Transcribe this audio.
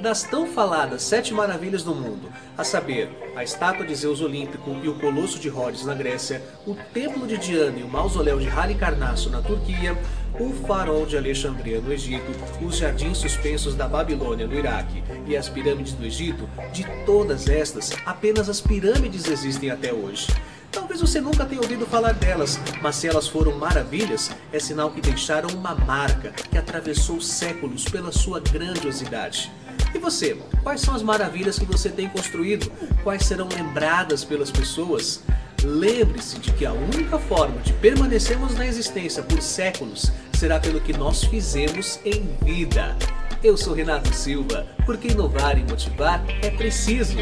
das tão faladas Sete Maravilhas do Mundo, a saber, a estátua de Zeus Olímpico e o Colosso de Rhodes na Grécia, o Templo de Diana e o Mausoléu de Halicarnasso na Turquia, o Farol de Alexandria no Egito, os Jardins Suspensos da Babilônia no Iraque e as Pirâmides do Egito, de todas estas, apenas as pirâmides existem até hoje. Talvez você nunca tenha ouvido falar delas, mas se elas foram maravilhas, é sinal que deixaram uma marca que atravessou séculos pela sua grandiosidade. E você, quais são as maravilhas que você tem construído? Quais serão lembradas pelas pessoas? Lembre-se de que a única forma de permanecermos na existência por séculos será pelo que nós fizemos em vida. Eu sou Renato Silva, porque inovar e motivar é preciso.